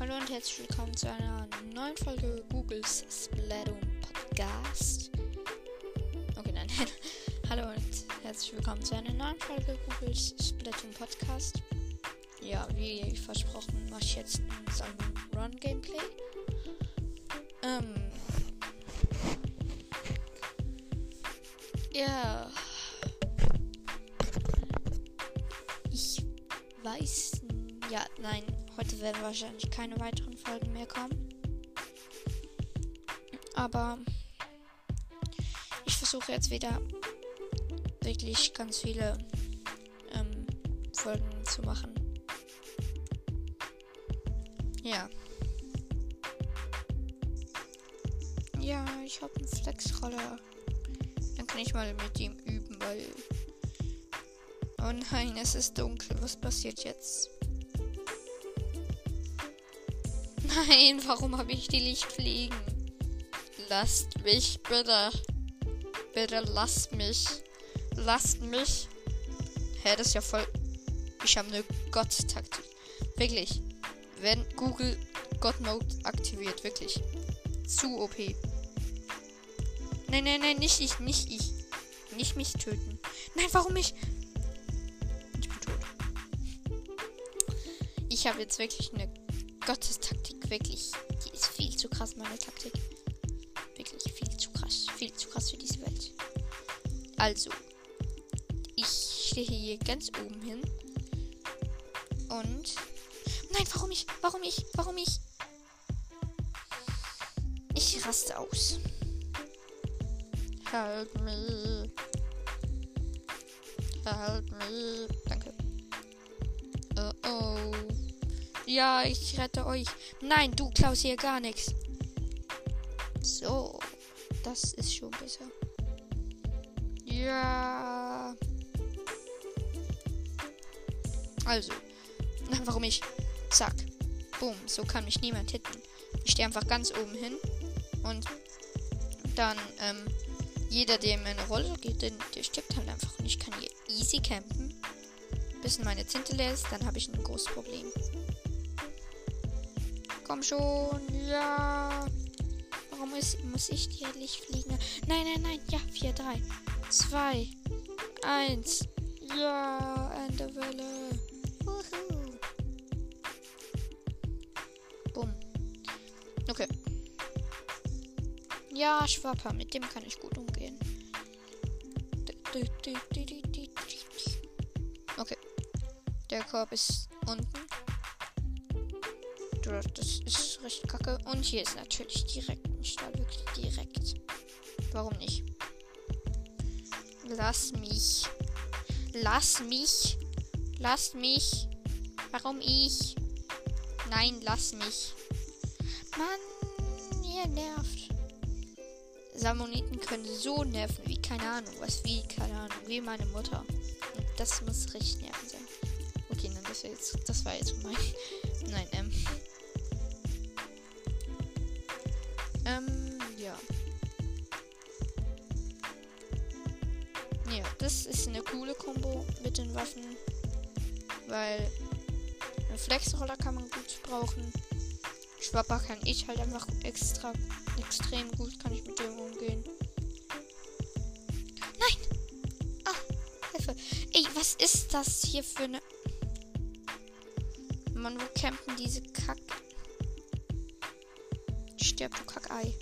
hallo und herzlich willkommen zu einer neuen Folge Googles Splatoon Podcast. Okay, nein. hallo und herzlich willkommen zu einer neuen Folge Googles Splatoon Podcast. Ja, wie versprochen, mache ich jetzt ein Run Gameplay. Ähm. Ja. Ich weiß. Ja, nein. Heute werden wahrscheinlich keine weiteren Folgen mehr kommen. Aber ich versuche jetzt wieder wirklich ganz viele ähm, Folgen zu machen. Ja. Ja, ich habe einen Flexroller. Dann kann ich mal mit ihm üben, weil. Oh nein, es ist dunkel. Was passiert jetzt? Nein, warum habe ich die Licht fliegen? Lasst mich bitte. Bitte lasst mich. Lasst mich. Hä, das ist ja voll. Ich habe eine Gott-Taktik. Wirklich. Wenn Google God Mode aktiviert, wirklich. Zu OP. Nein, nein, nein, nicht ich, nicht ich. Nicht mich töten. Nein, warum ich? Ich bin tot. Ich habe jetzt wirklich eine Gottes-Taktik. Wirklich. Die ist viel zu krass, meine Taktik. Wirklich viel zu krass. Viel zu krass für diese Welt. Also. Ich stehe hier ganz oben hin. Und. Nein, warum ich? Warum ich? Warum ich? Ich raste aus. Help me. Help me. Danke. Oh oh. Ja, ich rette euch. Nein, du klaust hier gar nichts. So. Das ist schon besser. Ja. Also. Warum ich? Zack. Boom. So kann mich niemand hitten. Ich stehe einfach ganz oben hin. Und dann, ähm, jeder, der in meine Rolle geht, der, der stirbt halt einfach. Und ich kann hier easy campen. Bis meine Tinte leer ist, dann habe ich ein großes Problem. Komm schon, ja. Warum ist, muss ich hier Licht fliegen? Nein, nein, nein. Ja, 4, 3, 2, 1. Ja, Ende Welle. Bumm. Okay. Ja, Schwapper, mit dem kann ich gut umgehen. Okay. Der Korb ist. Das ist recht kacke. Und hier ist natürlich direkt ein Stall. Wirklich direkt. Warum nicht? Lass mich. Lass mich. Lass mich. Warum ich? Nein, lass mich. Mann, ihr nervt. Salmoniten können so nerven wie keine Ahnung, was wie keine Ahnung, wie meine Mutter. Und das muss richtig nerven sein. Okay, nein, das war jetzt, das war jetzt mein. Nein, ähm. Ähm, ja. Ja, das ist eine coole Kombo mit den Waffen. Weil einen Flexroller kann man gut brauchen. Schwapper kann ich halt einfach extra extrem gut, kann ich mit dem umgehen. Nein! Ah, Hilfe. Ey, was ist das hier für eine. Mann, wo campen diese Kack. Stirb, du Kackei.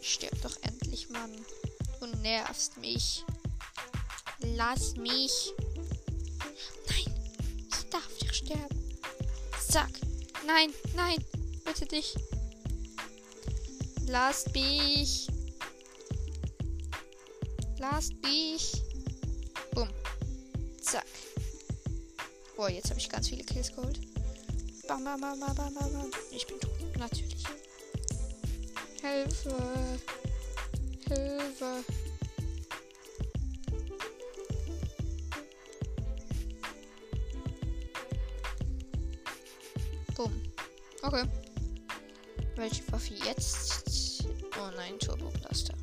Stirb doch endlich, Mann. Du nervst mich. Lass mich. Nein, ich darf nicht sterben. Zack. Nein, nein, bitte dich. Lass mich. Lass mich. Bumm. Zack. Boah, jetzt habe ich ganz viele Kills geholt. Bam, bam, bam, bam, bam, bam. Ich bin tot. Natürlich. Hilfe. Hilfe. Bumm. Okay. Welche Waffe jetzt? Oh nein, Turbo Blaster.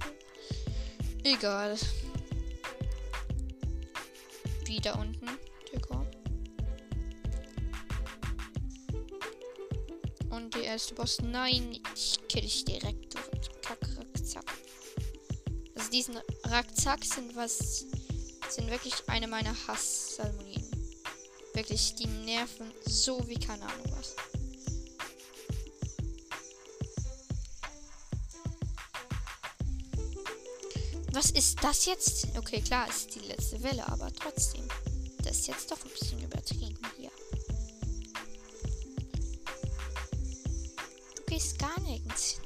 Egal. Wieder unten, Und der erste Boss. Nein, ich kill dich direkt. Kack, rack, zack. Also diesen Rackzack sind was. sind wirklich eine meiner Hass-Salmoniden. Wirklich, die nerven so wie keine Ahnung was. Was ist das jetzt? Okay, klar, ist die letzte Welle, aber trotzdem. Das ist jetzt doch ein bisschen übertrieben gar nirgends.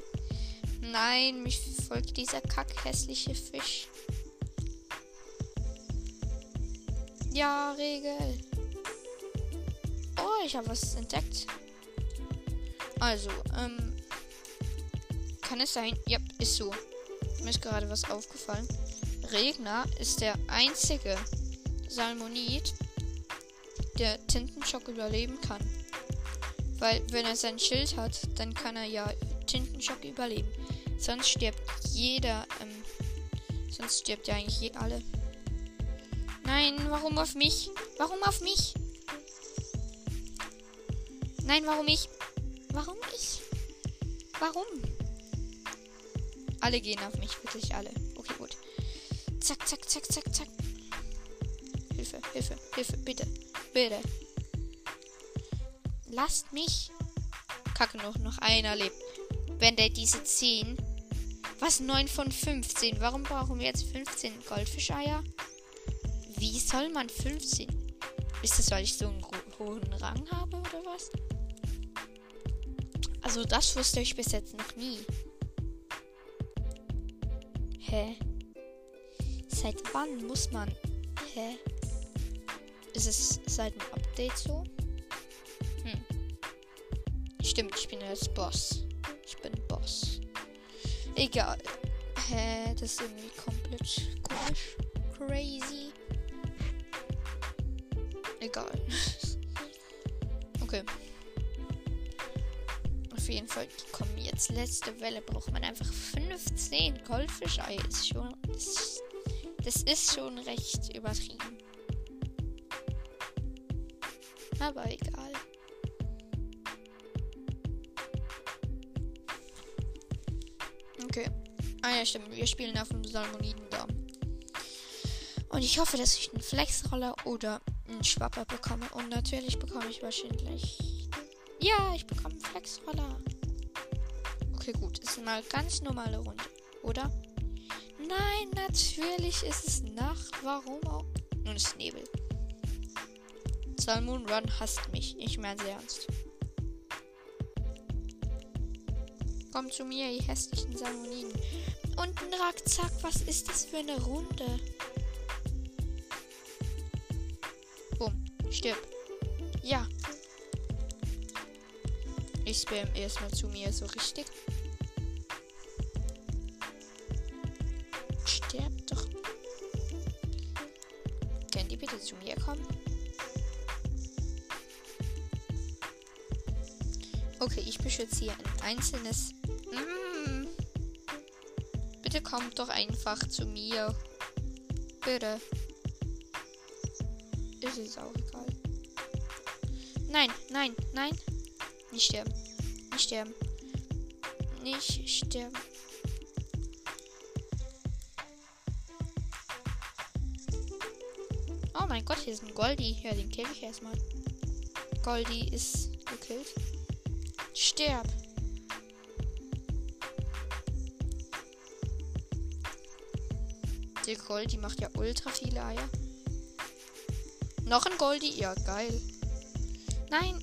Nein, mich folgt dieser kackhässliche Fisch. Ja, Regel. Oh, ich habe was entdeckt. Also, ähm. Kann es sein? Ja, ist so. Mir ist gerade was aufgefallen. Regner ist der einzige Salmonid, der Tintenschock überleben kann. Weil, wenn er sein Schild hat, dann kann er ja Tintenschock überleben. Sonst stirbt jeder, ähm, sonst stirbt ja eigentlich je alle. Nein, warum auf mich? Warum auf mich? Nein, warum ich? Warum ich? Warum? Alle gehen auf mich, wirklich alle. Okay, gut. Zack, zack, zack, zack, zack. Hilfe, Hilfe, Hilfe, bitte. Bitte. Lasst mich. Kacke noch, noch einer lebt. Wenn der diese 10. Was? 9 von 15. Warum brauchen wir jetzt 15 Goldfischeier? Wie soll man 15? Ist das, weil ich so einen hohen Rang habe oder was? Also das wusste ich bis jetzt noch nie. Hä? Seit wann muss man? Hä? Ist es seit dem Update so? Stimmt, ich bin jetzt Boss. Ich bin Boss. Egal. Hä? Das ist irgendwie komplett komisch. Crazy. Egal. okay auf jeden Fall kommen jetzt letzte Welle. Braucht man einfach 15 Goldfischei. Ist schon. Das, das ist schon recht übertrieben. Aber egal. Ah ja, stimmt. Wir spielen auf dem Salmoniden da. Und ich hoffe, dass ich einen Flexroller oder einen Schwapper bekomme. Und natürlich bekomme ich wahrscheinlich ja, ich bekomme einen Flexroller. Okay, gut. Ist mal ganz normale Runde, oder? Nein, natürlich ist es Nacht. Warum auch? Nun ist Nebel. Salmon Run hasst mich. Ich meine sehr ernst. Komm zu mir, ihr hässlichen Salmoniden. Und ein Rackzack, was ist das für eine Runde? Bumm, stirb. Ja, ich spam erstmal zu mir so richtig. Sterbt doch. Könnt ihr bitte zu mir kommen? Okay, ich beschütze hier ein einzelnes. Mm. Bitte kommt doch einfach zu mir. Bitte. Ist es auch egal. Nein, nein, nein. Nicht sterben. Nicht sterben. Nicht sterben. Oh mein Gott, hier ist ein Goldi. Ja, den kill ich erstmal. Goldi ist gekillt. Sterb. Der Goldi macht ja ultra viele Eier. Noch ein Goldi? Ja, geil. Nein,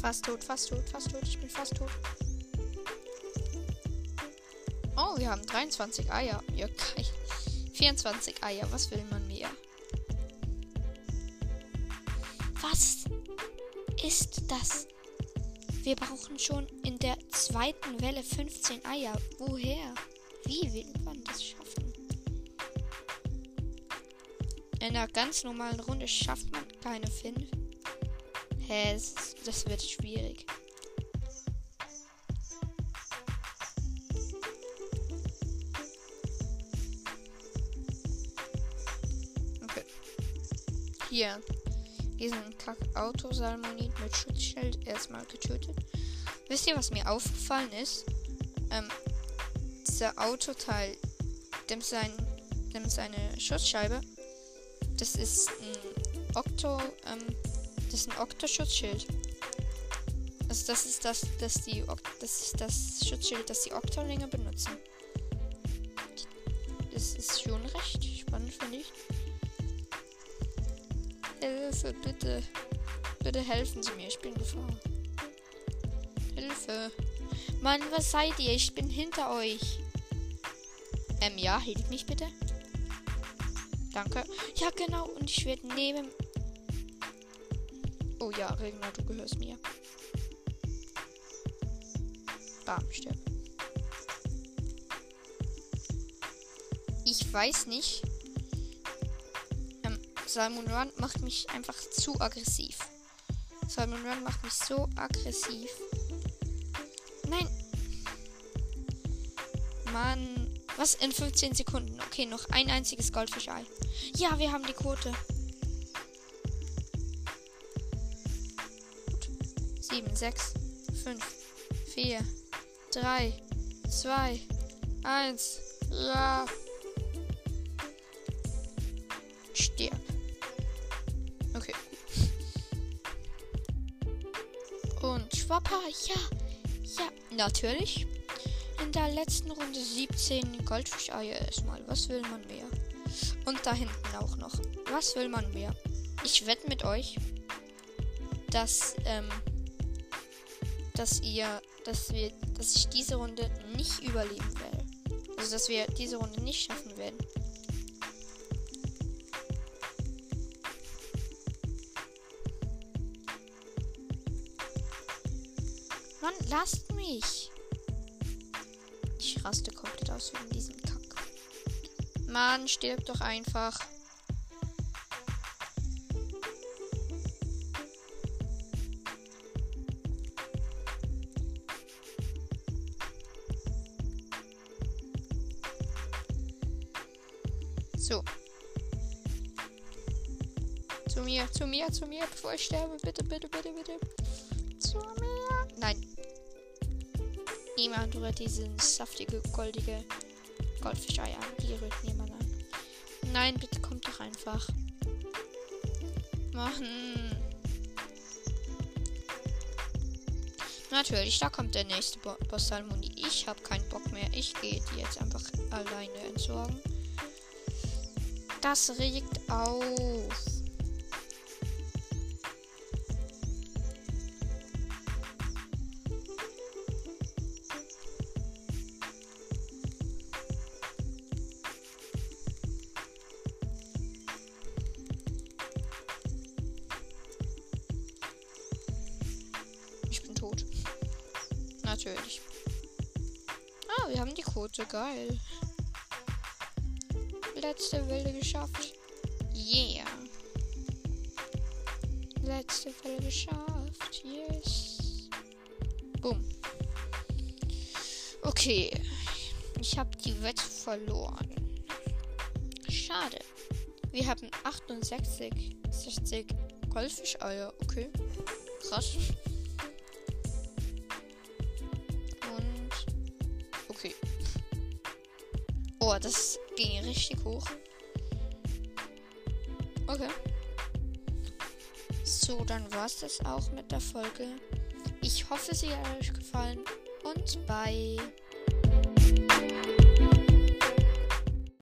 Fast tot, fast tot, fast tot. Ich bin fast tot. Oh, wir haben 23 Eier. Ja, geil. 24 Eier. Was will man mehr? Was ist das? Wir brauchen schon in der zweiten Welle 15 Eier. Woher? Wie will man das schaffen? In einer ganz normalen Runde schafft man keine 5. Hä, das wird schwierig. Hier. Diesen Kack-Auto-Salmonid mit Schutzschild erstmal getötet. Wisst ihr, was mir aufgefallen ist? Ähm, dieser Autoteil, dem, sein, dem seine Schutzscheibe, das ist ein Okto, ähm, das ist ein Okto-Schutzschild. Also das ist das, das die, das ist das Schutzschild, das die Oktolinge benutzen. Das ist schon recht Hilfe, bitte. Bitte helfen Sie mir, ich bin Gefahr. Hilfe. Mann, was seid ihr? Ich bin hinter euch. Ähm, ja, hielt mich bitte. Danke. Ja, genau. Und ich werde neben. Oh ja, Regner, du gehörst mir. Bam, stirb. Ich weiß nicht. Salmon Run macht mich einfach zu aggressiv. Salmon Run macht mich so aggressiv. Nein. Mann. Was? In 15 Sekunden. Okay, noch ein einziges Goldfischei. Ja, wir haben die Quote. Gut. 7, 6, 5, 4, 3, 2, 1. Ja. Stirb. Schwapper, ja. Ja, natürlich. In der letzten Runde 17 Goldfischeier erstmal. Was will man mehr? Und da hinten auch noch. Was will man mehr? Ich wette mit euch, dass, ähm, dass ihr, dass wir, dass ich diese Runde nicht überleben werde. Also, dass wir diese Runde nicht schaffen werden. Mann, lasst mich. Ich raste komplett aus wegen diesem Kack. Mann, stirb doch einfach. So. Zu mir, zu mir, zu mir, bevor ich sterbe. Bitte, bitte, bitte, bitte. Zu mir. Niemand rührt diesen saftige, goldige Goldfischei an. Die rührt niemand an. Nein, bitte kommt doch einfach. Machen. Natürlich, da kommt der nächste Bo Boss Salmoni. Ich habe keinen Bock mehr. Ich gehe die jetzt einfach alleine entsorgen. Das regt auf. Natürlich. Ah, wir haben die Quote. Geil. Letzte Welle geschafft. Yeah. Letzte Welle geschafft. Yes. Boom. Okay. Ich habe die Wette verloren. Schade. Wir haben 68, 60 Goldfischeier. Okay. Krass. Boah, das ging richtig hoch. Okay. So, dann war es das auch mit der Folge. Ich hoffe, sie hat euch gefallen und bye.